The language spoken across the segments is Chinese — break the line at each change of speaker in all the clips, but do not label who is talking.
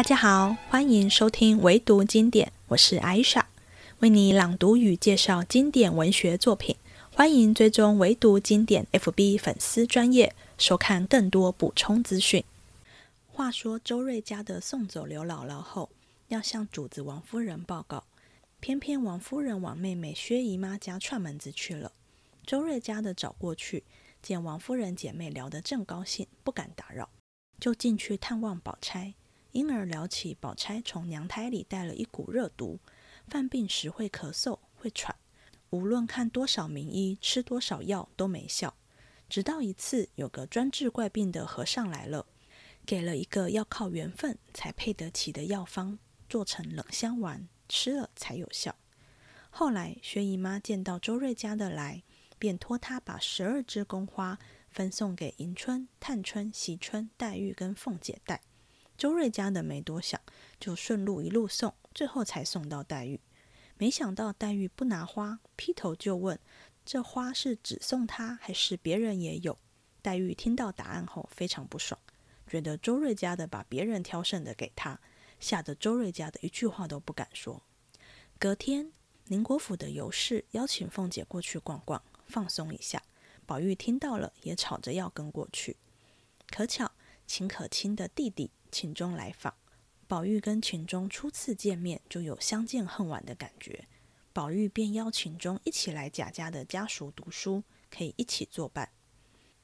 大家好，欢迎收听唯读经典，我是艾莎，为你朗读与介绍经典文学作品。欢迎追踪唯读经典 FB 粉丝专业，收看更多补充资讯。话说周瑞家的送走刘姥姥后，要向主子王夫人报告，偏偏王夫人往妹妹薛姨妈家串门子去了。周瑞家的找过去，见王夫人姐妹聊得正高兴，不敢打扰，就进去探望宝钗。因而聊起宝钗从娘胎里带了一股热毒，犯病时会咳嗽、会喘，无论看多少名医、吃多少药都没效。直到一次有个专治怪病的和尚来了，给了一个要靠缘分才配得起的药方，做成冷香丸，吃了才有效。后来薛姨妈见到周瑞家的来，便托他把十二支宫花分送给迎春、探春、惜春、黛玉跟凤姐带。周瑞家的没多想，就顺路一路送，最后才送到黛玉。没想到黛玉不拿花，劈头就问：“这花是只送他，还是别人也有？”黛玉听到答案后非常不爽，觉得周瑞家的把别人挑剩的给他，吓得周瑞家的一句话都不敢说。隔天，宁国府的尤氏邀请凤姐过去逛逛，放松一下。宝玉听到了，也吵着要跟过去。可巧秦可卿的弟弟。秦钟来访，宝玉跟秦钟初次见面就有相见恨晚的感觉。宝玉便邀秦钟一起来贾家的家塾读书，可以一起作伴。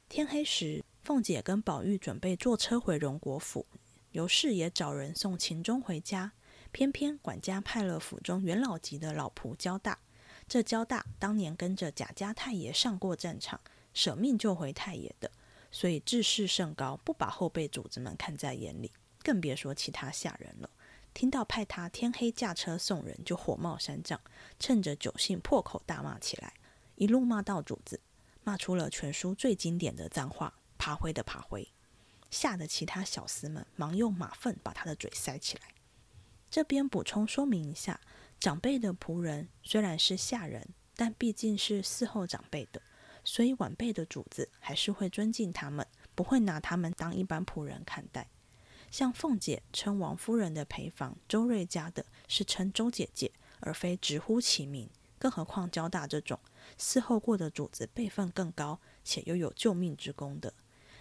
天黑时，凤姐跟宝玉准备坐车回荣国府，尤氏也找人送秦钟回家。偏偏管家派了府中元老级的老仆焦大，这焦大当年跟着贾家太爷上过战场，舍命救回太爷的。所以自视甚高，不把后辈主子们看在眼里，更别说其他下人了。听到派他天黑驾车送人，就火冒三丈，趁着酒兴破口大骂起来，一路骂到主子，骂出了全书最经典的脏话“爬灰”的爬灰，吓得其他小厮们忙用马粪把他的嘴塞起来。这边补充说明一下，长辈的仆人虽然是下人，但毕竟是伺候长辈的。所以晚辈的主子还是会尊敬他们，不会拿他们当一般仆人看待。像凤姐称王夫人的陪房周瑞家的是称周姐姐，而非直呼其名。更何况交大这种伺候过的主子辈分更高，且又有救命之功的。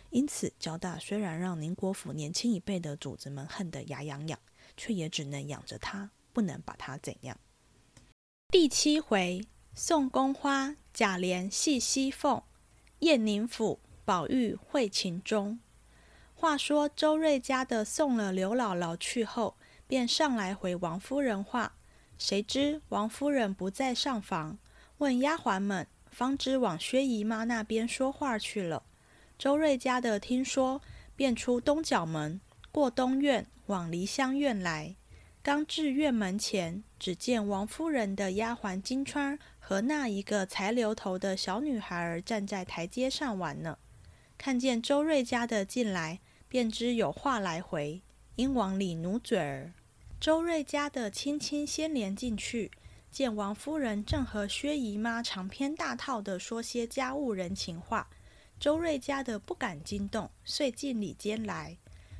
因此，交大虽然让宁国府年轻一辈的主子们恨得牙痒痒，却也只能养着他，不能把他怎样。第七回。送宫花，贾琏戏西凤；燕宁府，宝玉会秦钟。话说周瑞家的送了刘姥姥去后，便上来回王夫人话。谁知王夫人不在上房，问丫鬟们，方知往薛姨妈那边说话去了。周瑞家的听说，便出东角门，过东院，往梨香院来。刚至院门前，只见王夫人的丫鬟金钏儿和那一个才留头的小女孩儿站在台阶上玩呢。看见周瑞家的进来，便知有话来回，因往里努嘴儿。周瑞家的轻轻先连进去，见王夫人正和薛姨妈长篇大套的说些家务人情话，周瑞家的不敢惊动，遂进里间来。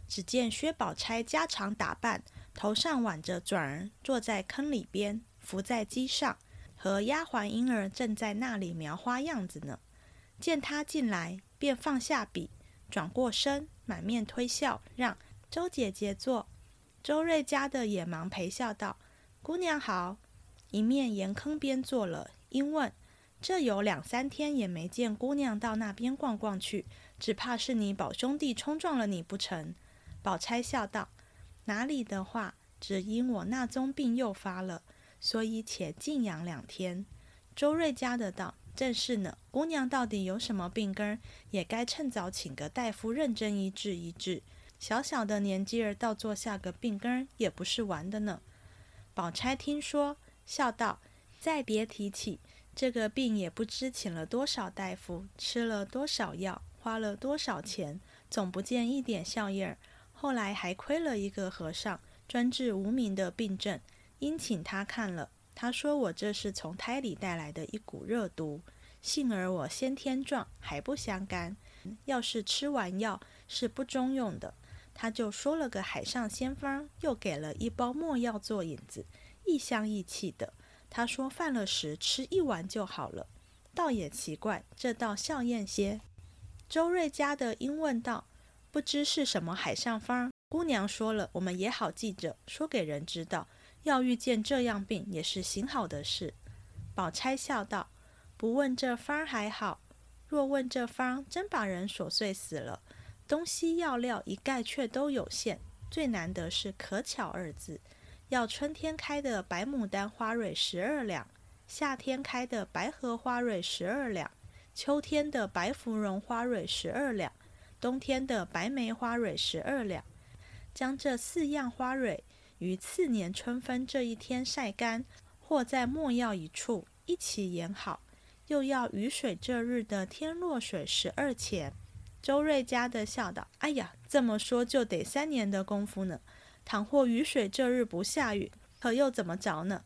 只见薛宝钗家常打扮。头上挽着转儿，坐在坑里边，伏在机上，和丫鬟婴儿正在那里描花样子呢。见他进来，便放下笔，转过身，满面推笑，让周姐姐坐。周瑞家的也忙陪笑道：“姑娘好。”一面沿坑边坐了，因问：“这有两三天也没见姑娘到那边逛逛去，只怕是你宝兄弟冲撞了你不成？”宝钗笑道。哪里的话，只因我那宗病又发了，所以且静养两天。周瑞家的道：“正是呢，姑娘到底有什么病根，也该趁早请个大夫认真医治医治。小小的年纪儿，倒做下个病根，也不是玩的呢。”宝钗听说，笑道：“再别提起这个病，也不知请了多少大夫，吃了多少药，花了多少钱，总不见一点效应儿。”后来还亏了一个和尚，专治无名的病症，因请他看了，他说我这是从胎里带来的一股热毒，幸而我先天壮，还不相干。要是吃完药是不中用的，他就说了个海上仙方，又给了一包墨药做引子，异香异气的。他说犯了时吃一丸就好了。倒也奇怪，这倒笑艳些。周瑞家的因问道：“不知是什么海上方？”姑娘说了，我们也好记着，说给人知道。要遇见这样病，也是行好的事。宝钗笑道：“不问这方还好，若问这方，真把人琐碎死了。东西药料一概却都有限，最难得是可巧二字。要春天开的白牡丹花蕊十二两，夏天开的白荷花蕊十二两，秋天的白芙蓉花蕊十二两，冬天的白梅花蕊十二两。将这四样花蕊。”于次年春分这一天晒干，或在莫药一处一起研好。又要雨水这日的天落水十二钱。周瑞家的笑道：“哎呀，这么说就得三年的功夫呢。倘或雨水这日不下雨，可又怎么着呢？”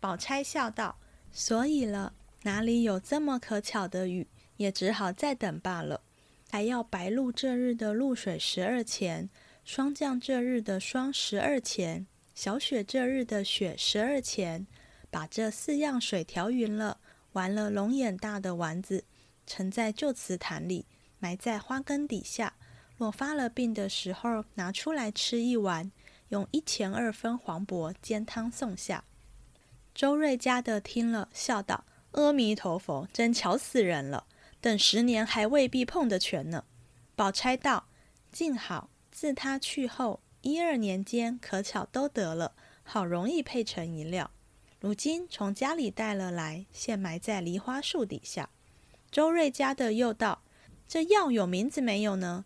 宝钗笑道：“所以了，哪里有这么可巧的雨？也只好再等罢了。还要白露这日的露水十二钱。”霜降这日的霜十二钱，小雪这日的雪十二钱，把这四样水调匀了，玩了龙眼大的丸子，盛在旧瓷坛里，埋在花根底下。若发了病的时候，拿出来吃一丸，用一钱二分黄柏煎汤送下。周瑞家的听了，笑道：“阿弥陀佛，真巧死人了，等十年还未必碰得全呢。”宝钗道：“静好。”自他去后一二年间，可巧都得了，好容易配成一料。如今从家里带了来，现埋在梨花树底下。周瑞家的又道：“这药有名字没有呢？”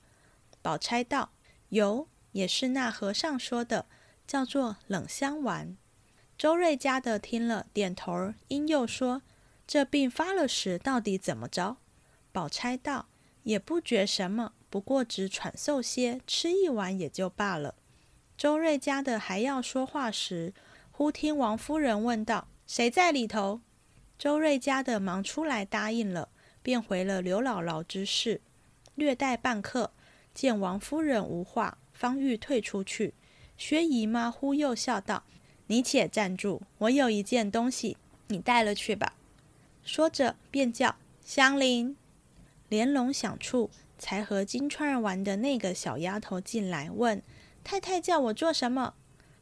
宝钗道：“有，也是那和尚说的，叫做冷香丸。”周瑞家的听了，点头儿，因又说：“这病发了时，到底怎么着？”宝钗道：“也不觉什么。”不过只喘嗽些，吃一碗也就罢了。周瑞家的还要说话时，忽听王夫人问道：“谁在里头？”周瑞家的忙出来答应了，便回了刘姥姥之事。略待半刻，见王夫人无话，方欲退出去。薛姨妈忽又笑道：“你且站住，我有一件东西，你带了去吧。”说着，便叫香菱。连笼响处。才和金钏儿玩的那个小丫头进来，问太太叫我做什么？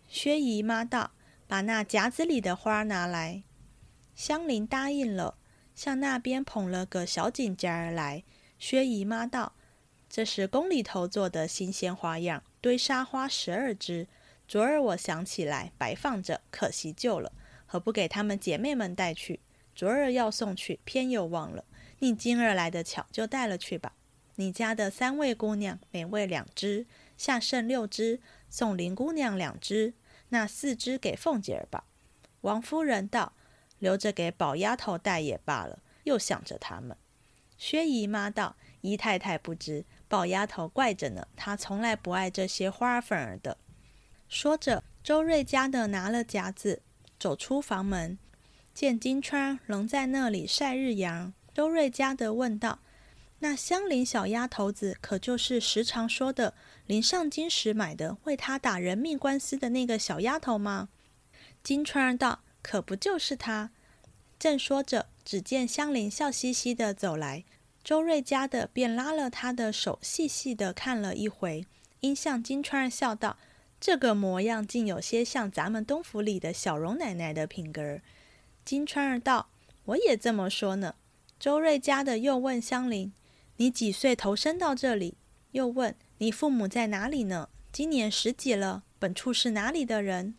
薛姨妈道：“把那夹子里的花拿来。”香菱答应了，向那边捧了个小锦夹儿来。薛姨妈道：“这是宫里头做的新鲜花样，堆沙花十二只。昨儿我想起来，白放着，可惜旧了，何不给他们姐妹们带去？昨儿要送去，偏又忘了。你今儿来的巧，就带了去吧。”你家的三位姑娘，每位两只，下剩六只，送林姑娘两只，那四只给凤姐儿吧。王夫人道：“留着给宝丫头带也罢了。”又想着他们。薛姨妈道：“姨太太不知，宝丫头怪着呢，她从来不爱这些花粉儿的。”说着，周瑞家的拿了夹子，走出房门，见金钏仍在那里晒日阳。周瑞家的问道。那香菱小丫头子，可就是时常说的临上京时买的，为他打人命官司的那个小丫头吗？金钏儿道：“可不就是她。”正说着，只见香菱笑嘻嘻的走来，周瑞家的便拉了她的手，细细的看了一回，因向金钏儿笑道：“这个模样，竟有些像咱们东府里的小荣奶奶的品格儿。”金钏儿道：“我也这么说呢。”周瑞家的又问香菱。你几岁投生到这里？又问你父母在哪里呢？今年十几了，本处是哪里的人？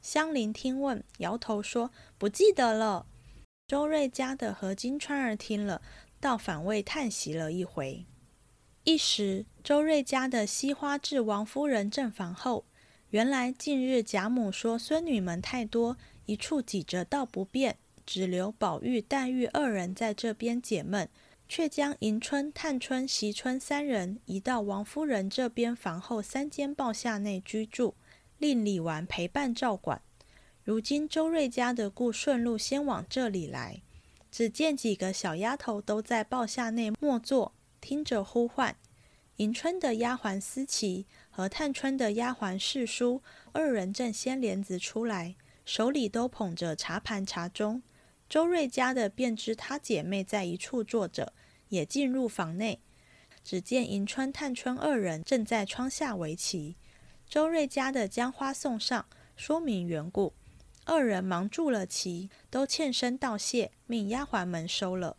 香菱听问，摇头说不记得了。周瑞家的和金钏儿听了，倒反为叹息了一回。一时，周瑞家的惜花至王夫人正房后，原来近日贾母说孙女们太多，一处挤着倒不便，只留宝玉、黛玉二人在这边解闷。却将迎春、探春、惜春三人移到王夫人这边房后三间报厦内居住，令李纨陪伴照管。如今周瑞家的故顺路先往这里来，只见几个小丫头都在报厦内默坐，听着呼唤。迎春的丫鬟思琪和探春的丫鬟世书二人正掀帘子出来，手里都捧着茶盘茶盅。周瑞家的便知她姐妹在一处坐着，也进入房内。只见迎春、探春二人正在窗下围棋。周瑞家的将花送上，说明缘故。二人忙住了棋，都欠身道谢，命丫鬟们收了。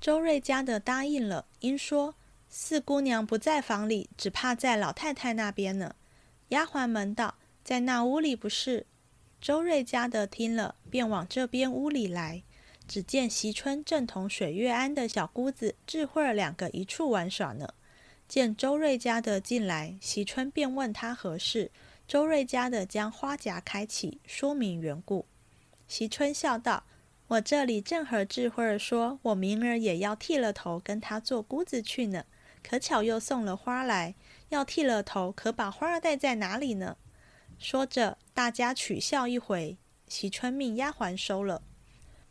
周瑞家的答应了，因说四姑娘不在房里，只怕在老太太那边呢。丫鬟们道：“在那屋里不是。”周瑞家的听了，便往这边屋里来。只见席春正同水月庵的小姑子智慧儿两个一处玩耍呢。见周瑞家的进来，席春便问他何事。周瑞家的将花夹开启，说明缘故。席春笑道：“我这里正和智慧儿说，我明儿也要剃了头，跟他做姑子去呢。可巧又送了花来，要剃了头，可把花儿戴在哪里呢？”说着，大家取笑一回。席春命丫鬟收了。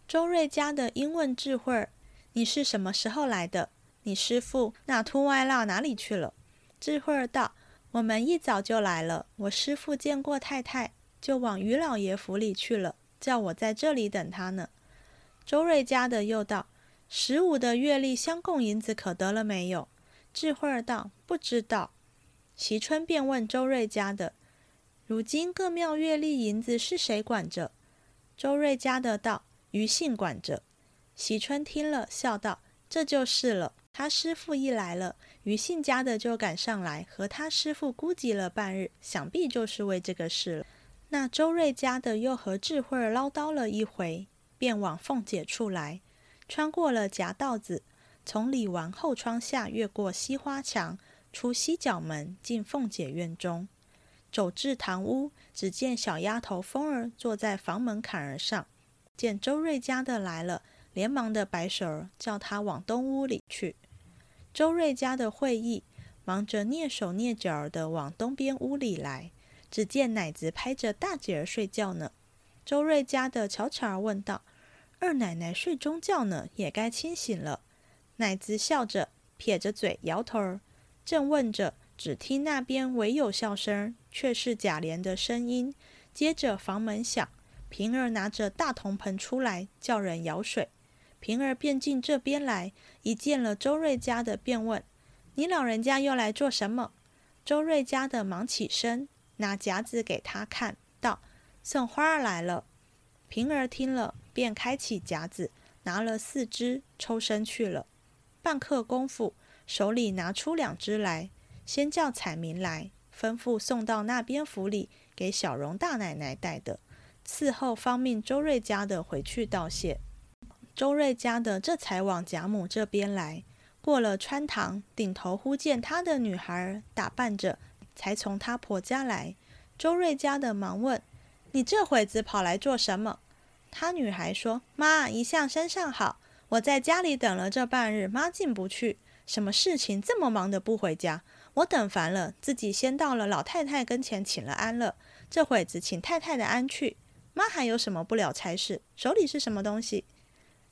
周瑞家的因问智慧儿：“你是什么时候来的？你师父那秃歪落哪里去了？”智慧儿道。我们一早就来了。我师父见过太太，就往于老爷府里去了，叫我在这里等他呢。周瑞家的又道：“十五的月例相供银子可得了没有？”智慧儿道：“不知道。”席春便问周瑞家的：“如今各庙月例银子是谁管着？”周瑞家的道：“余姓管着。”席春听了，笑道：“这就是了。”他师傅一来了，于信家的就赶上来和他师傅估计了半日，想必就是为这个事了。那周瑞家的又和智慧儿唠叨了一回，便往凤姐处来，穿过了夹道子，从里王后窗下越过西花墙，出西角门，进凤姐院中，走至堂屋，只见小丫头风儿坐在房门槛儿上，见周瑞家的来了。连忙的摆手儿，叫他往东屋里去。周瑞家的会意，忙着蹑手蹑脚的往东边屋里来。只见奶子拍着大姐儿睡觉呢。周瑞家的悄悄儿问道：“二奶奶睡中觉呢，也该清醒了。”奶子笑着，撇着嘴，摇头儿。正问着，只听那边唯有笑声，却是贾琏的声音。接着房门响，平儿拿着大铜盆出来，叫人舀水。平儿便进这边来，一见了周瑞家的，便问：“你老人家又来做什么？”周瑞家的忙起身，拿夹子给他看，道：“送花儿来了。”平儿听了，便开起夹子，拿了四只，抽身去了。半刻功夫，手里拿出两只来，先叫彩明来，吩咐送到那边府里，给小荣大奶奶带的。伺候方命周瑞家的回去道谢。周瑞家的这才往贾母这边来，过了穿堂，顶头忽见他的女孩打扮着，才从他婆家来。周瑞家的忙问：“你这会子跑来做什么？”他女孩说：“妈一向身上好，我在家里等了这半日，妈进不去，什么事情这么忙的不回家？我等烦了，自己先到了老太太跟前请了安了。这会子请太太的安去，妈还有什么不了差事？手里是什么东西？”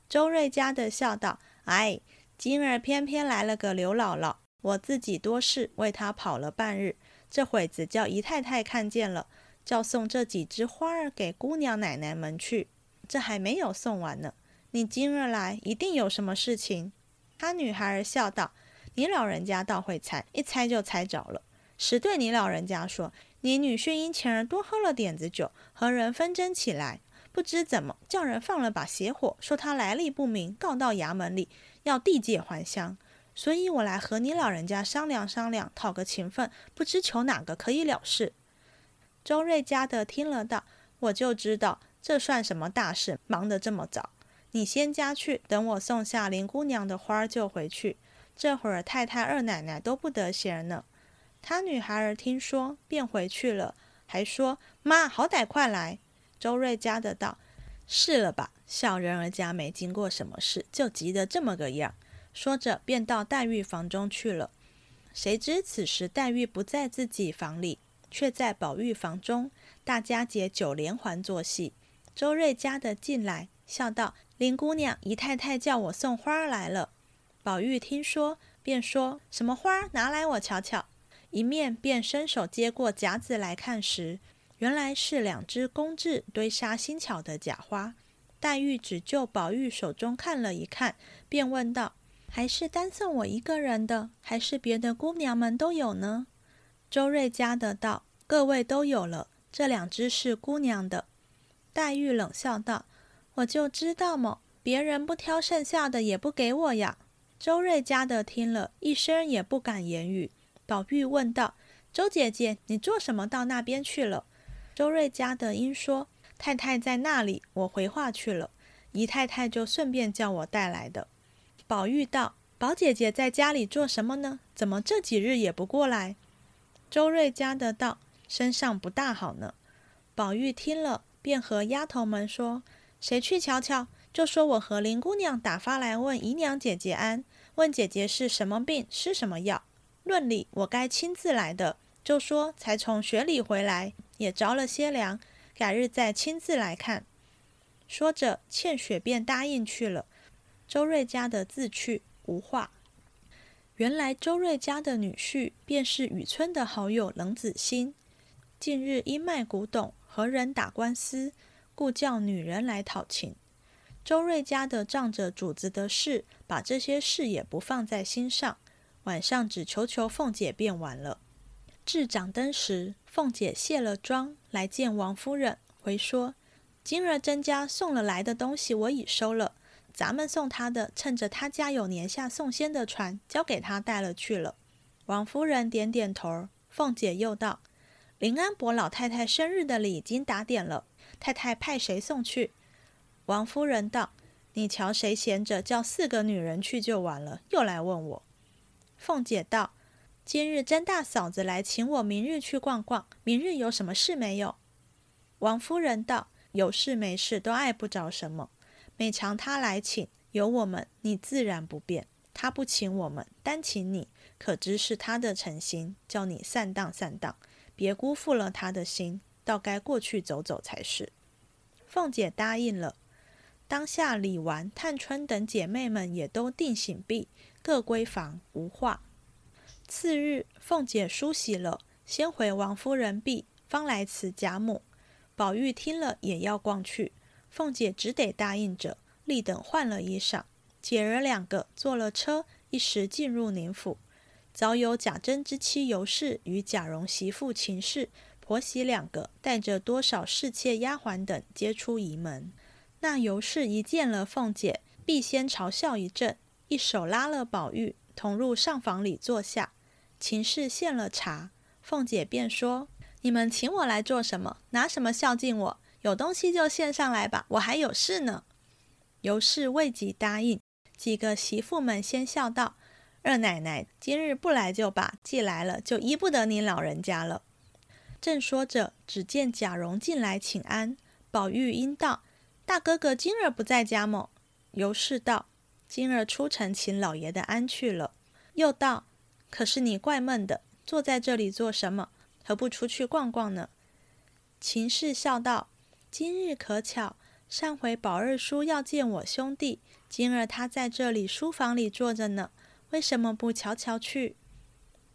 周瑞家的笑道：“哎，今儿偏偏来了个刘姥姥，我自己多事，为她跑了半日。这会子叫姨太太看见了，叫送这几枝花儿给姑娘奶奶们去。这还没有送完呢。你今儿来，一定有什么事情。”他女孩儿笑道：“你老人家倒会猜，一猜就猜着了。实对你老人家说，你女婿因前儿多喝了点子酒，和人纷争起来。”不知怎么叫人放了把邪火，说他来历不明，告到衙门里要地界还乡，所以我来和你老人家商量商量，讨个情分，不知求哪个可以了事。周瑞家的听了道：“我就知道这算什么大事，忙得这么早。你先家去，等我送下林姑娘的花儿就回去。这会儿太太、二奶奶都不得闲呢。”他女孩儿听说，便回去了，还说：“妈，好歹快来。”周瑞家的道：“是了吧，小人儿家没经过什么事，就急得这么个样。”说着，便到黛玉房中去了。谁知此时黛玉不在自己房里，却在宝玉房中，大家姐九连环做戏。周瑞家的进来，笑道：“林姑娘，姨太太叫我送花来了。”宝玉听说，便说什么花拿来我瞧瞧。一面便伸手接过夹子来看时，原来是两只工制堆沙新巧的假花。黛玉只就宝玉手中看了一看，便问道：“还是单送我一个人的，还是别的姑娘们都有呢？”周瑞家的道：“各位都有了，这两只是姑娘的。”黛玉冷笑道：“我就知道么，别人不挑剩下的也不给我呀。”周瑞家的听了一声也不敢言语。宝玉问道：“周姐姐，你做什么到那边去了？”周瑞家的应说：“太太在那里，我回话去了。姨太太就顺便叫我带来的。”宝玉道：“宝姐姐在家里做什么呢？怎么这几日也不过来？”周瑞家的道：“身上不大好呢。”宝玉听了，便和丫头们说：“谁去瞧瞧？就说我和林姑娘打发来问姨娘姐姐安，问姐姐是什么病，吃什么药。”论理，我该亲自来的，就说才从学里回来，也着了些凉，改日再亲自来看。说着，倩雪便答应去了。周瑞家的自去无话。原来周瑞家的女婿便是雨村的好友冷子兴，近日因卖古董和人打官司，故叫女人来讨情。周瑞家的仗着主子的事，把这些事也不放在心上。晚上只求求凤姐便完了。至掌灯时，凤姐卸了妆来见王夫人，回说：“今儿甄家送了来的东西，我已收了。咱们送他的，趁着他家有年下送仙的船，交给他带了去了。”王夫人点点头。凤姐又道：“林安伯老太太生日的礼已经打点了，太太派谁送去？”王夫人道：“你瞧谁闲着，叫四个女人去就完了，又来问我。”凤姐道：“今日甄大嫂子来请我，明日去逛逛。明日有什么事没有？”王夫人道：“有事没事都碍不着什么。每常他来请，有我们，你自然不便；他不请我们，单请你，可知是他的诚心，叫你散荡散荡，别辜负了他的心。倒该过去走走才是。”凤姐答应了。当下李纨、探春等姐妹们也都定醒毕。各归房，无话。次日，凤姐梳洗了，先回王夫人毕，方来辞贾母。宝玉听了，也要逛去。凤姐只得答应着，立等换了衣裳，姐儿两个坐了车，一时进入宁府。早有贾珍之妻尤氏与贾蓉媳妇秦氏、婆媳两个，带着多少侍妾、丫鬟等，接出仪门。那尤氏一见了凤姐，必先嘲笑一阵。一手拉了宝玉，同入上房里坐下。秦氏献了茶，凤姐便说：“你们请我来做什么？拿什么孝敬我？有东西就献上来吧，我还有事呢。”尤氏未及答应，几个媳妇们先笑道：“二奶奶今日不来就罢，既来了，就依不得您老人家了。”正说着，只见贾蓉进来请安。宝玉应道：“大哥哥今儿不在家么？”尤氏道。今儿出城请老爷的安去了，又道：“可是你怪闷的，坐在这里做什么？何不出去逛逛呢？”秦氏笑道：“今日可巧，上回宝二叔要见我兄弟，今儿他在这里书房里坐着呢，为什么不瞧瞧去？”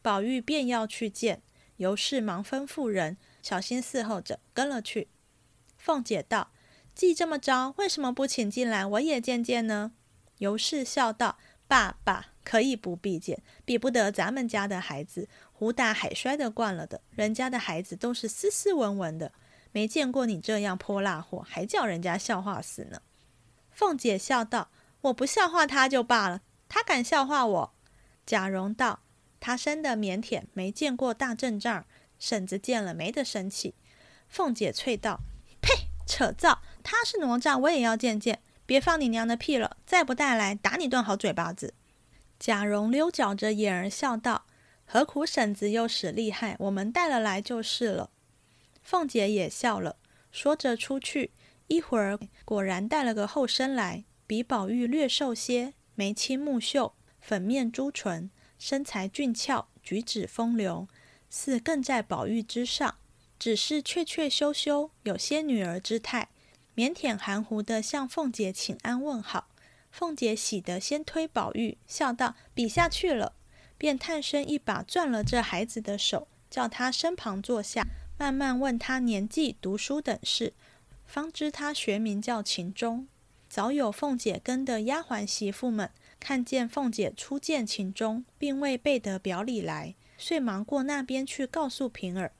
宝玉便要去见，尤氏忙吩咐人小心伺候着，跟了去。凤姐道：“既这么着，为什么不请进来，我也见见呢？”尤氏笑道：“爸爸可以不必见，比不得咱们家的孩子，胡打海摔的惯了的。人家的孩子都是斯斯文文的，没见过你这样泼辣货，还叫人家笑话死呢。”凤姐笑道：“我不笑话他就罢了，他敢笑话我。”贾蓉道：“他生的腼腆，没见过大阵仗，婶子见了没得生气。”凤姐啐道：“，扯造！他是哪吒，我也要见见。”别放你娘的屁了！再不带来，打你顿好嘴巴子。贾蓉溜角着眼儿笑道：“何苦婶子又使厉害？我们带了来就是了。”凤姐也笑了，说着出去。一会儿果然带了个后生来，比宝玉略瘦些，眉清目秀，粉面朱唇，身材俊俏，举止风流，似更在宝玉之上，只是怯怯羞羞，有些女儿之态。腼腆含糊地向凤姐请安问好，凤姐喜得先推宝玉，笑道：“比下去了。”便探身一把攥了这孩子的手，叫他身旁坐下，慢慢问他年纪、读书等事，方知他学名叫秦钟。早有凤姐跟的丫鬟媳妇们看见凤姐初见秦钟，并未备得表里来，遂忙过那边去告诉平儿。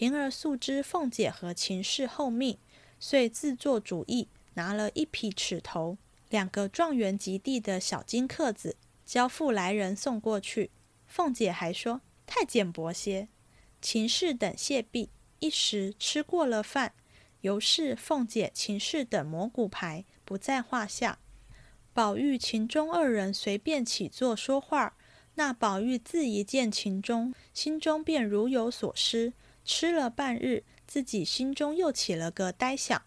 平儿素知凤姐和秦氏厚密，遂自作主意，拿了一匹尺头、两个状元及第的小金刻子，交付来人送过去。凤姐还说太简薄些。秦氏等谢毕，一时吃过了饭，尤氏、凤姐、秦氏等蘑菇牌不在话下。宝玉、秦钟二人随便起坐说话，那宝玉自一见秦钟，心中便如有所失。吃了半日，自己心中又起了个呆想，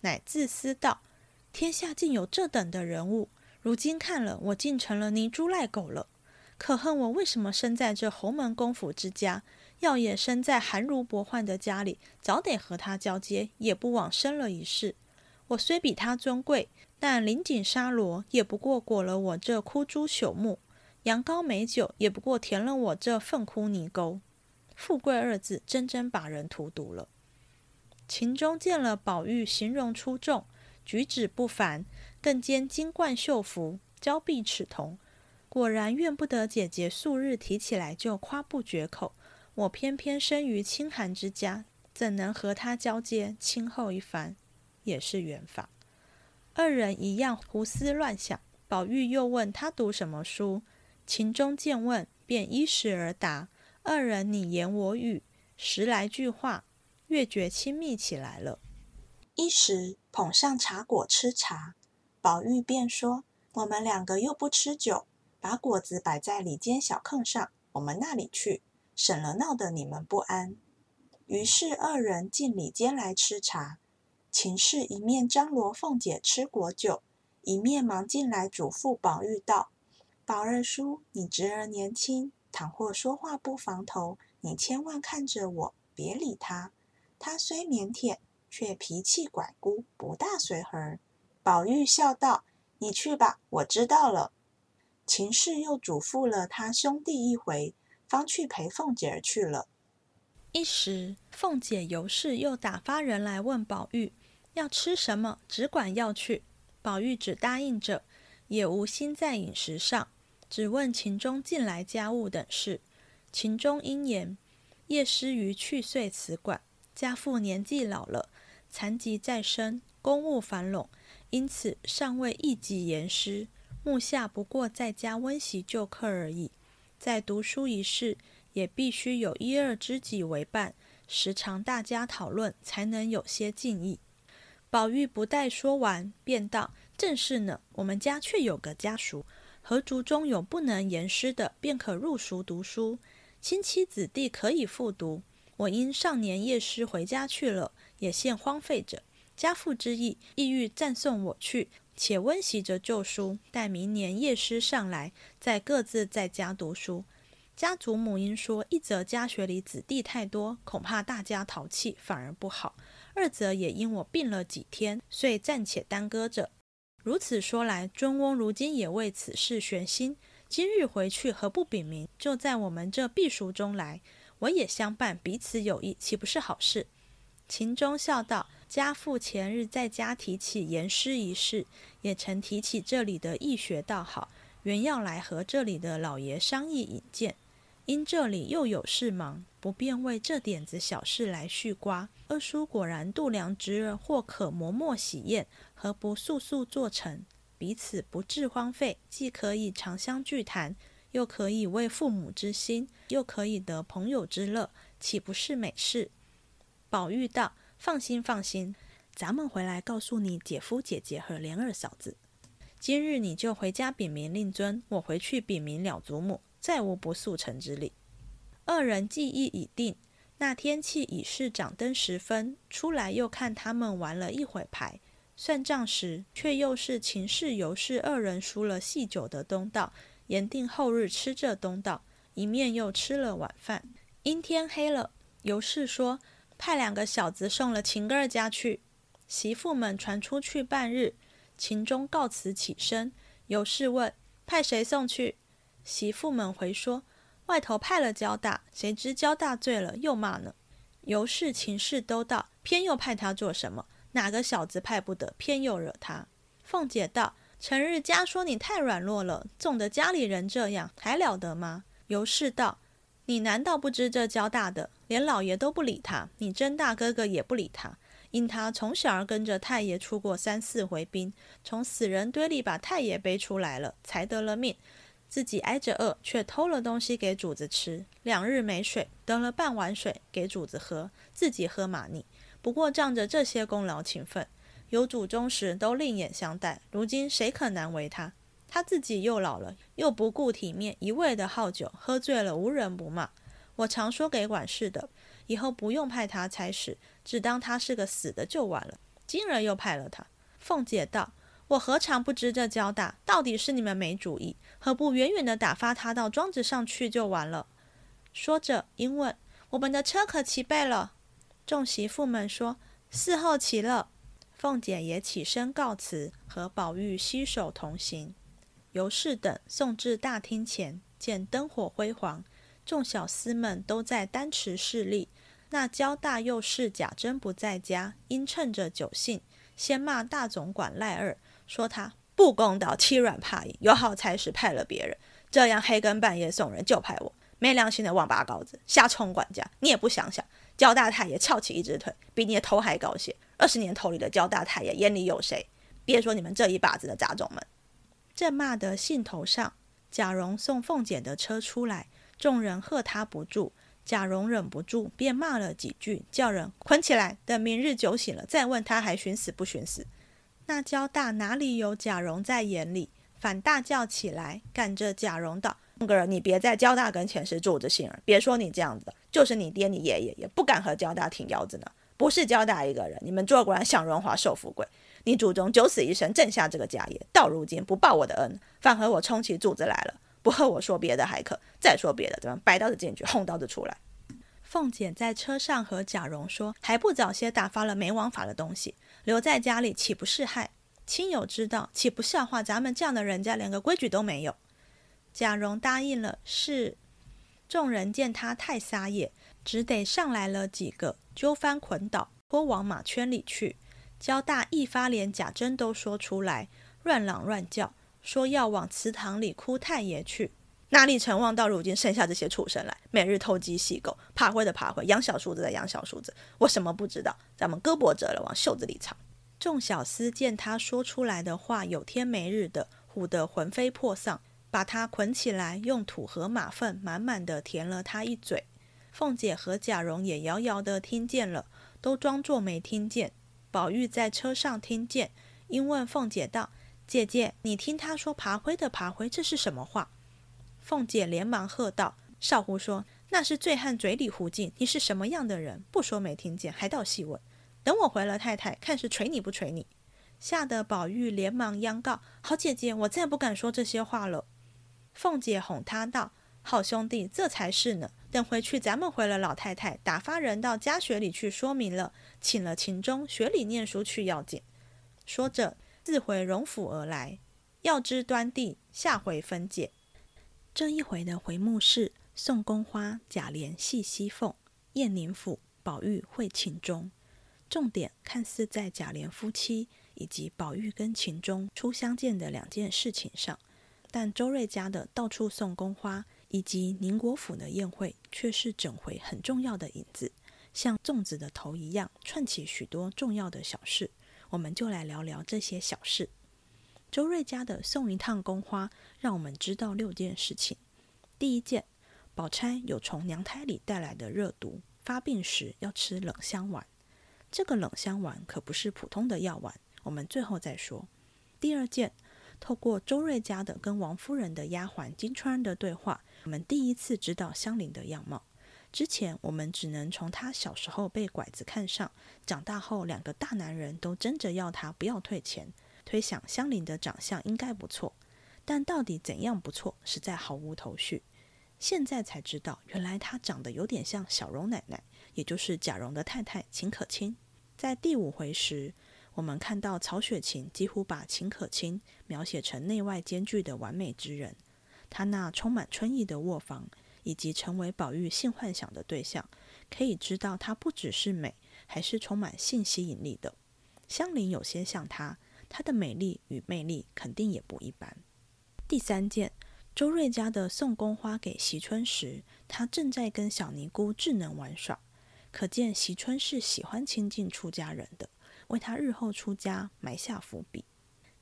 乃自私道：天下竟有这等的人物，如今看了，我竟成了泥猪赖狗了。可恨我为什么生在这侯门公府之家？要也生在寒如薄宦的家里，早得和他交接，也不枉生了一世。我虽比他尊贵，但林锦沙罗也不过裹了我这枯株朽木，羊羔美酒也不过填了我这粪窟泥沟。富贵二字，真真把人荼毒了。秦钟见了宝玉，形容出众，举止不凡，更兼金冠绣服，娇臂齿瞳。果然怨不得姐姐素日提起来就夸不绝口，我偏偏生于清寒之家，怎能和他交接亲厚一番？也是缘法。二人一样胡思乱想。宝玉又问他读什么书，秦钟见问，便依时而答。二人你言我语，十来句话，越觉亲密起来了。
一时捧上茶果吃茶，宝玉便说：“我们两个又不吃酒。”把果子摆在里间小炕上，我们那里去，省了闹得你们不安。于是二人进里间来吃茶。秦氏一面张罗凤姐吃果酒，一面忙进来嘱咐宝玉道：“宝二叔，你侄儿年轻，倘或说话不防头，你千万看着我，别理他。他虽腼腆，却脾气拐孤，不大随和。”宝玉笑道：“你去吧，我知道了。”秦氏又嘱咐了他兄弟一回，方去陪凤姐儿去了。
一时，凤姐、尤氏又打发人来问宝玉要吃什么，只管要去。宝玉只答应着，也无心在饮食上，只问秦钟近来家务等事。秦钟应言：叶师于去岁辞馆，家父年纪老了，残疾在身，公务繁冗，因此尚未一己言师。目下不过在家温习旧课而已，在读书一事，也必须有一二知己为伴，时常大家讨论，才能有些进意。宝玉不待说完，便道：“正是呢，我们家却有个家属，何族中有不能言师的，便可入塾读书，亲戚子弟可以复读。我因上年夜师回家去了，也现荒废着。家父之意，意欲暂送我去。”且温习着旧书，待明年夜师上来，再各自在家读书。家祖母因说，一则家学里子弟太多，恐怕大家淘气，反而不好；二则也因我病了几天，遂暂且耽搁着。如此说来，尊翁如今也为此事悬心。今日回去，何不禀明，就在我们这避暑中来，我也相伴，彼此有益，岂不是好事？秦钟笑道。家父前日在家提起言师一事，也曾提起这里的易学道好，原要来和这里的老爷商议引荐，因这里又有事忙，不便为这点子小事来续瓜。二叔果然度量之儿，或可磨墨喜宴，何不速速做成，彼此不致荒废，既可以长相聚谈，又可以为父母之心，又可以得朋友之乐，岂不是美事？宝玉道。放心，放心，咱们回来告诉你姐夫、姐姐和莲二嫂子。今日你就回家禀明令尊，我回去禀明了祖母，再无不速成之理。二人计议已定，那天气已是掌灯时分，出来又看他们玩了一会牌，算账时却又是秦氏、尤氏二人输了细酒的东道，言定后日吃这东道，一面又吃了晚饭。阴天黑了，尤氏说。派两个小子送了秦哥儿家去，媳妇们传出去半日，秦钟告辞起身，尤氏问：“派谁送去？”媳妇们回说：“外头派了焦大，谁知焦大醉了，又骂呢。”尤氏秦氏都道，偏又派他做什么？哪个小子派不得，偏又惹他？凤姐道：“成日家说你太软弱了，纵得家里人这样，还了得吗？”尤氏道：“你难道不知这焦大的，连老爷都不理他，你真大哥哥也不理他？因他从小儿跟着太爷出过三四回兵，从死人堆里把太爷背出来了，才得了命。自己挨着饿，却偷了东西给主子吃。两日没水，得了半碗水给主子喝，自己喝马腻。不过仗着这些功劳情分，有祖宗时都另眼相待。如今谁可难为他？他自己又老了，又不顾体面，一味的好酒，喝醉了无人不骂。我常说给管事的，以后不用派他差使，只当他是个死的就完了。今儿又派了他。凤姐道：“我何尝不知这交大？到底是你们没主意，何不远远的打发他到庄子上去就完了？”说着，因问：“我们的车可齐备了？”众媳妇们说：“伺候齐了。”凤姐也起身告辞，和宝玉携手同行。尤氏等送至大厅前，见灯火辉煌。众小厮们都在丹池侍立，那焦大又是贾珍不在家，因趁着酒兴，先骂大总管赖二，说他不公道、欺软怕硬，有好差事派了别人，这样黑更半夜送人就派我，没良心的王八羔子，瞎充管家！你也不想想，焦大太爷翘起一只腿，比你的头还高些。二十年头里的焦大太爷眼里有谁？别说你们这一把子的杂种们，正骂得兴头上，贾蓉送凤姐的车出来。众人喝他不住，贾蓉忍不住，便骂了几句，叫人捆起来，等明日酒醒了再问他还寻死不寻死。那焦大哪里有贾蓉在眼里，反大叫起来，赶着贾蓉道：“凤哥儿，你别在交大跟前是住着心儿，别说你这样子，就是你爹你爷爷也不敢和交大挺腰子呢。不是交大一个人，你们做官享荣华受富贵，你祖宗九死一生挣下这个家业，到如今不报我的恩，反和我冲起主子来了。”不和我说别的还可，再说别的，怎么白刀子进去，红刀子出来？凤姐在车上和贾蓉说：“还不早些打发了没王法的东西，留在家里岂不是害？亲友知道岂不笑话？咱们这样的人家连个规矩都没有。”贾蓉答应了，是。众人见他太撒野，只得上来了几个，揪翻捆倒，拖往马圈里去。焦大一发连贾珍都说出来，乱嚷乱叫。说要往祠堂里哭太爷去，哪里成望到如今剩下这些畜生来，每日偷鸡戏狗，爬灰的爬灰，养小叔子的养小叔子。我什么不知道？咱们胳膊折了往袖子里藏。众小厮见他说出来的话有天没日的，唬得魂飞魄散，把他捆起来，用土和马粪满满的填了他一嘴。凤姐和贾蓉也遥遥的听见了，都装作没听见。宝玉在车上听见，因问凤姐道。姐姐，你听他说爬灰的爬灰，这是什么话？凤姐连忙喝道：“少胡说，那是醉汉嘴里胡进。你是什么样的人？不说没听见，还倒细问。等我回了太太，看是捶你不捶你。”吓得宝玉连忙央告：“好姐姐，我再不敢说这些话了。”凤姐哄他道：“好兄弟，这才是呢。等回去，咱们回了老太太，打发人到家学里去说明了，请了秦钟学里念书去要紧。”说着。自回荣府而来，要知端地，下回分解。这一回的回目是宋宫花、贾琏戏西凤，燕宁府宝玉会秦钟。重点看似在贾琏夫妻以及宝玉跟秦钟初相见的两件事情上，但周瑞家的到处送宫花，以及宁国府的宴会，却是整回很重要的影子，像粽子的头一样，串起许多重要的小事。我们就来聊聊这些小事。周瑞家的送一趟宫花，让我们知道六件事情。第一件，宝钗有从娘胎里带来的热毒，发病时要吃冷香丸。这个冷香丸可不是普通的药丸，我们最后再说。第二件，透过周瑞家的跟王夫人的丫鬟金钏的对话，我们第一次知道香菱的样貌。之前我们只能从她小时候被拐子看上，长大后两个大男人都争着要她不要退钱，推想香菱的长相应该不错，但到底怎样不错，实在毫无头绪。现在才知道，原来她长得有点像小荣奶奶，也就是贾蓉的太太秦可卿。在第五回时，我们看到曹雪芹几乎把秦可卿描写成内外兼具的完美之人。他那充满春意的卧房，以及成为宝玉性幻想的对象，可以知道她不只是美，还是充满性吸引力的。香菱有些像她，她的美丽与魅力肯定也不一般。第三件，周瑞家的送宫花给惜春时，他正在跟小尼姑智能玩耍，可见惜春是喜欢亲近出家人的。为他日后出家埋下伏笔。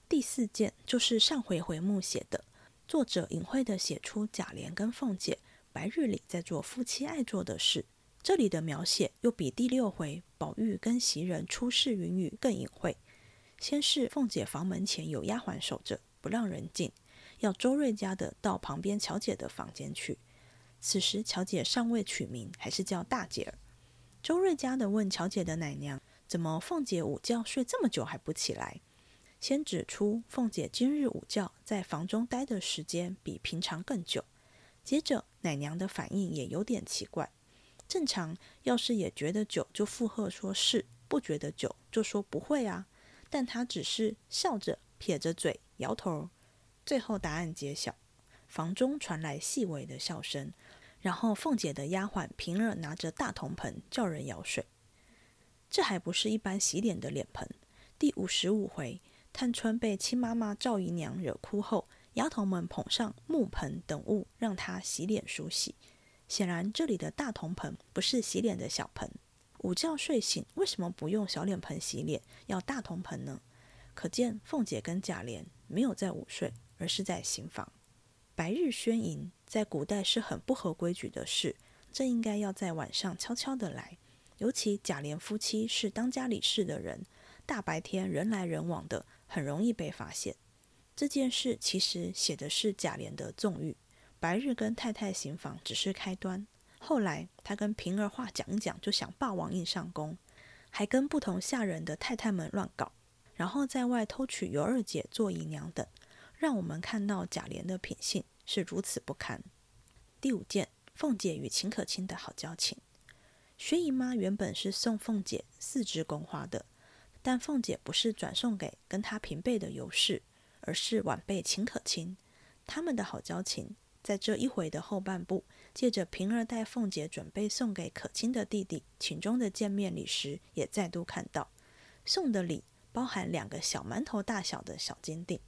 第四件就是上回回目写的，作者隐晦地写出贾琏跟凤姐白日里在做夫妻爱做的事。这里的描写又比第六回宝玉跟袭人出事云雨更隐晦。先是凤姐房门前有丫鬟守着，不让人进，要周瑞家的到旁边乔姐的房间去。此时乔姐尚未取名，还是叫大姐儿。周瑞家的问乔姐的奶娘。怎么，凤姐午觉睡这么久还不起来？先指出凤姐今日午觉在房中待的时间比平常更久。接着，奶娘的反应也有点奇怪。正常要是也觉得久，就附和说是；不觉得久，就说不会啊。但她只是笑着撇着嘴摇头。最后答案揭晓，房中传来细微的笑声，然后凤姐的丫鬟平儿拿着大铜盆叫人舀水。这还不是一般洗脸的脸盆。第五十五回，探春被亲妈妈赵姨娘惹哭后，丫头们捧上木盆等物，让她洗脸梳洗。显然，这里的大铜盆不是洗脸的小盆。午觉睡醒，为什么不用小脸盆洗脸，要大铜盆呢？可见凤姐跟贾琏没有在午睡，而是在行房。白日宣淫，在古代是很不合规矩的事，这应该要在晚上悄悄的来。尤其贾琏夫妻是当家理事的人，大白天人来人往的，很容易被发现。这件事其实写的是贾琏的纵欲，白日跟太太行房只是开端，后来他跟平儿话讲一讲，就想霸王硬上弓，还跟不同下人的太太们乱搞，然后在外偷取尤二姐做姨娘等，让我们看到贾琏的品性是如此不堪。第五件，凤姐与秦可卿的好交情。薛姨妈原本是送凤姐四支宫花的，但凤姐不是转送给跟她平辈的尤氏，而是晚辈秦可卿。他们的好交情，在这一回的后半部，借着平儿带凤姐准备送给可卿的弟弟秦钟的见面礼时，也再度看到。送的礼包含两个小馒头大小的小金锭。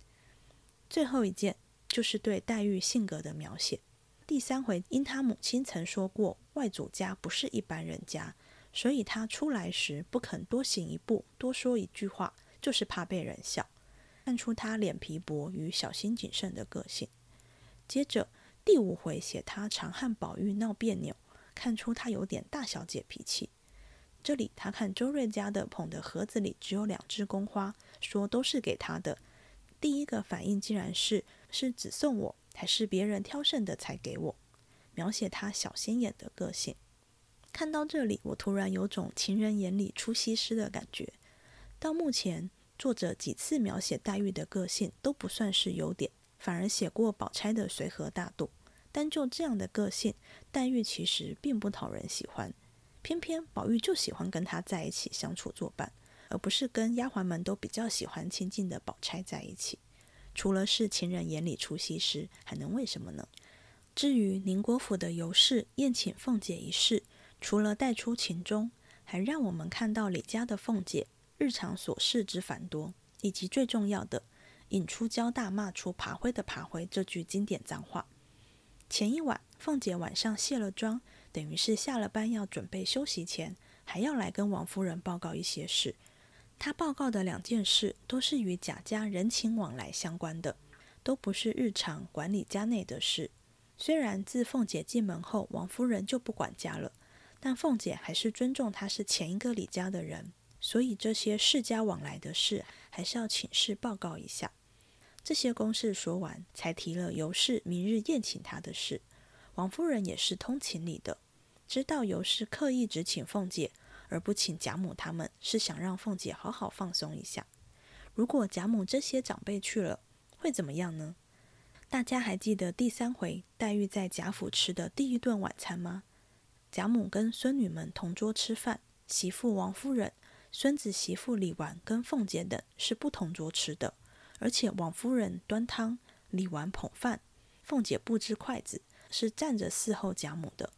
最后一件就是对黛玉性格的描写。第三回，因他母亲曾说过外祖家不是一般人家，所以他出来时不肯多行一步、多说一句话，就是怕被人笑，看出他脸皮薄与小心谨慎的个性。接着第五回写他常和宝玉闹别扭，看出他有点大小姐脾气。这里他看周瑞家的捧的盒子里只有两枝宫花，说都是给他的，第一个反应竟然是是只送我。还是别人挑剩的才给我，描写他小心眼的个性。看到这里，我突然有种情人眼里出西施的感觉。到目前，作者几次描写黛玉的个性都不算是优点，反而写过宝钗的随和大度。单就这样的个性，黛玉其实并不讨人喜欢。偏偏宝玉就喜欢跟她在一起相处作伴，而不是跟丫鬟们都比较喜欢亲近的宝钗在一起。除了是情人眼里出西施，还能为什么呢？至于宁国府的尤氏宴请凤姐一事，除了带出情钟，还让我们看到李家的凤姐日常琐事之繁多，以及最重要的引出交大骂出爬灰的爬灰这句经典脏话。前一晚，凤姐晚上卸了妆，等于是下了班要准备休息前，还要来跟王夫人报告一些事。他报告的两件事都是与贾家人情往来相关的，都不是日常管理家内的事。虽然自凤姐进门后，王夫人就不管家了，但凤姐还是尊重她是前一个李家的人，所以这些世家往来的事还是要请示报告一下。这些公事说完，才提了尤氏明日宴请他的事。王夫人也是通情理的，知道尤氏刻意只请凤姐。而不请贾母他们，是想让凤姐好好放松一下。如果贾母这些长辈去了，会怎么样呢？大家还记得第三回黛玉在贾府吃的第一顿晚餐吗？贾母跟孙女们同桌吃饭，媳妇王夫人孙子媳妇李纨跟凤姐等是不同桌吃的，而且王夫人端汤，李纨捧饭，凤姐布置筷子，是站着伺候贾母的，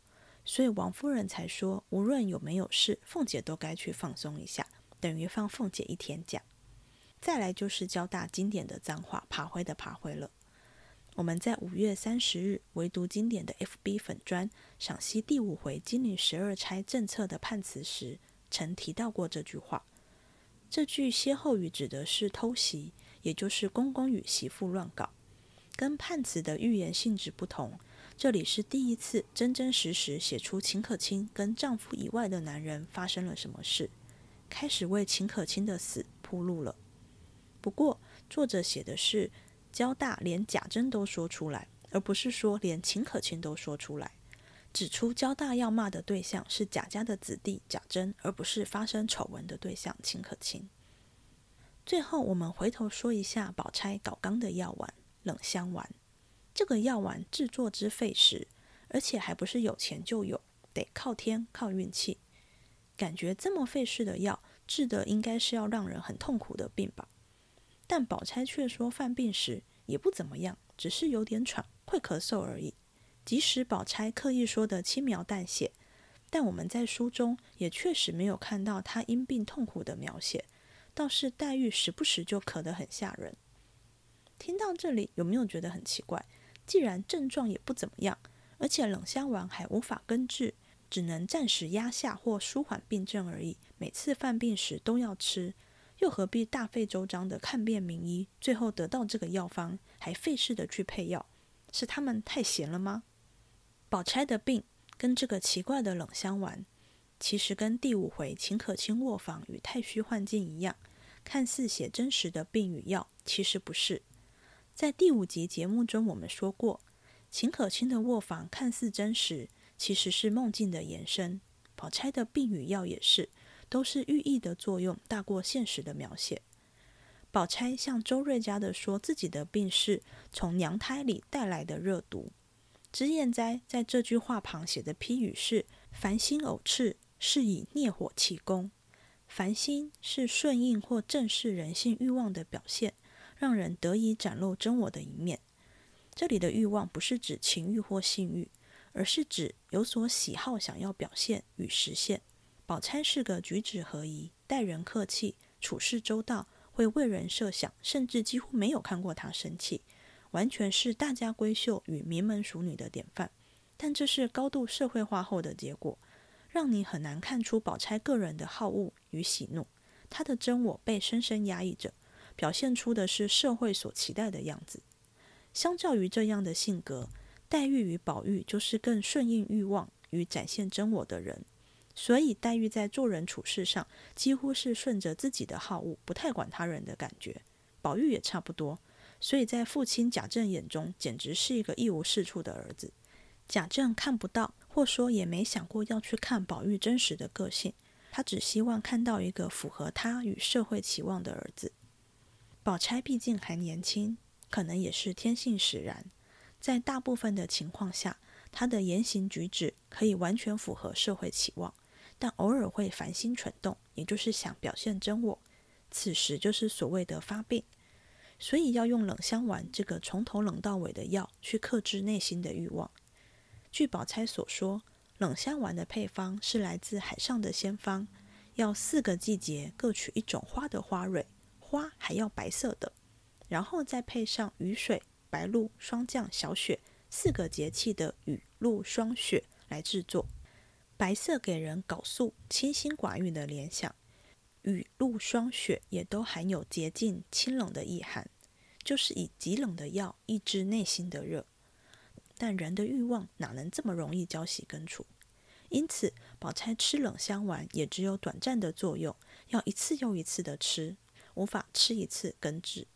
所以王夫人才说，无论有没有事，凤姐都该去放松一下，等于放凤姐一天假。再来就是交大经典的脏话，爬灰的爬灰了。我们在五月三十日唯独经典的 FB 粉砖赏析第五回金陵十二钗政策的判词时，曾提到过这句话。这句歇后语指的是偷袭，也就是公公与媳妇乱搞。跟判词的预言性质不同，这里是第一次真真实实写出秦可卿跟丈夫以外的男人发生了什么事，开始为秦可卿的死铺路了。不过，作者写的是交大连贾珍都说出来，而不是说连秦可卿都说出来，指出交大要骂的对象是贾家的子弟贾珍，而不是发生丑闻的对象秦可卿。最后，我们回头说一下宝钗搞缸的药丸冷香丸。这个药丸制作之费时，而且还不是有钱就有，得靠天靠运气。感觉这么费事的药，治的应该是要让人很痛苦的病吧？但宝钗却说犯病时也不怎么样，只是有点喘、会咳嗽而已。即使宝钗刻意说的轻描淡写，但我们在书中也确实没有看到她因病痛苦的描写，倒是黛玉时不时就咳得很吓人。听到这里，有没有觉得很奇怪？既然症状也不怎么样，而且冷香丸还无法根治，只能暂时压下或舒缓病症而已，每次犯病时都要吃。又何必大费周章的看遍名医，最后得到这个药方，还费事的去配药？是他们太闲了吗？宝钗的病跟这个奇怪的冷香丸，其实跟第五回秦可卿卧房与太虚幻境一样，看似写真实的病与药，其实不是。在第五集节目中，我们说过，秦可卿的卧房看似真实，其实是梦境的延伸。宝钗的病与药也是。都是寓意的作用大过现实的描写。宝钗向周瑞家的说自己的病是从娘胎里带来的热毒。脂砚斋在这句话旁写的批语是：“凡心偶炽，是以孽火气功。”凡心是顺应或正视人性欲望的表现，让人得以展露真我的一面。这里的欲望不是指情欲或性欲，而是指有所喜好想要表现与实现。宝钗是个举止合宜、待人客气、处事周到、会为人设想，甚至几乎没有看过她生气，完全是大家闺秀与名门淑女的典范。但这是高度社会化后的结果，让你很难看出宝钗个人的好恶与喜怒。她的真我被深深压抑着，表现出的是社会所期待的样子。相较于这样的性格，黛玉与宝玉就是更顺应欲望与展现真我的人。所以，黛玉在做人处事上几乎是顺着自己的好恶，不太管他人的感觉。宝玉也差不多，所以在父亲贾政眼中，简直是一个一无是处的儿子。贾政看不到，或说也没想过要去看宝玉真实的个性，他只希望看到一个符合他与社会期望的儿子。宝钗毕竟还年轻，可能也是天性使然，在大部分的情况下，她的言行举止可以完全符合社会期望。但偶尔会烦心蠢动，也就是想表现真我，此时就是所谓的发病，所以要用冷香丸这个从头冷到尾的药去克制内心的欲望。据宝钗所说，冷香丸的配方是来自海上的仙方，要四个季节各取一种花的花蕊，花还要白色的，然后再配上雨水、白露、霜降、小雪四个节气的雨露霜雪来制作。白色给人搞素、清心寡欲的联想，雨露霜雪也都含有洁净、清冷的意涵，就是以极冷的药抑制内心的热。但人的欲望哪能这么容易浇熄根除？因此，宝钗吃冷香丸也只有短暂的作用，要一次又一次的吃，无法吃一次根治。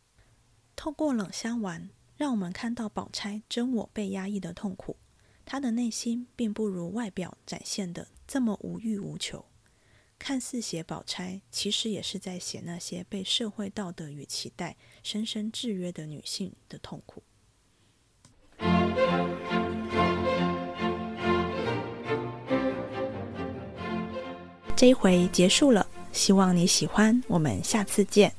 透过冷香丸，让我们看到宝钗真我被压抑的痛苦。她的内心并不如外表展现的这么无欲无求，看似写宝钗，其实也是在写那些被社会道德与期待深深制约的女性的痛苦。这一回结束了，希望你喜欢，我们下次见。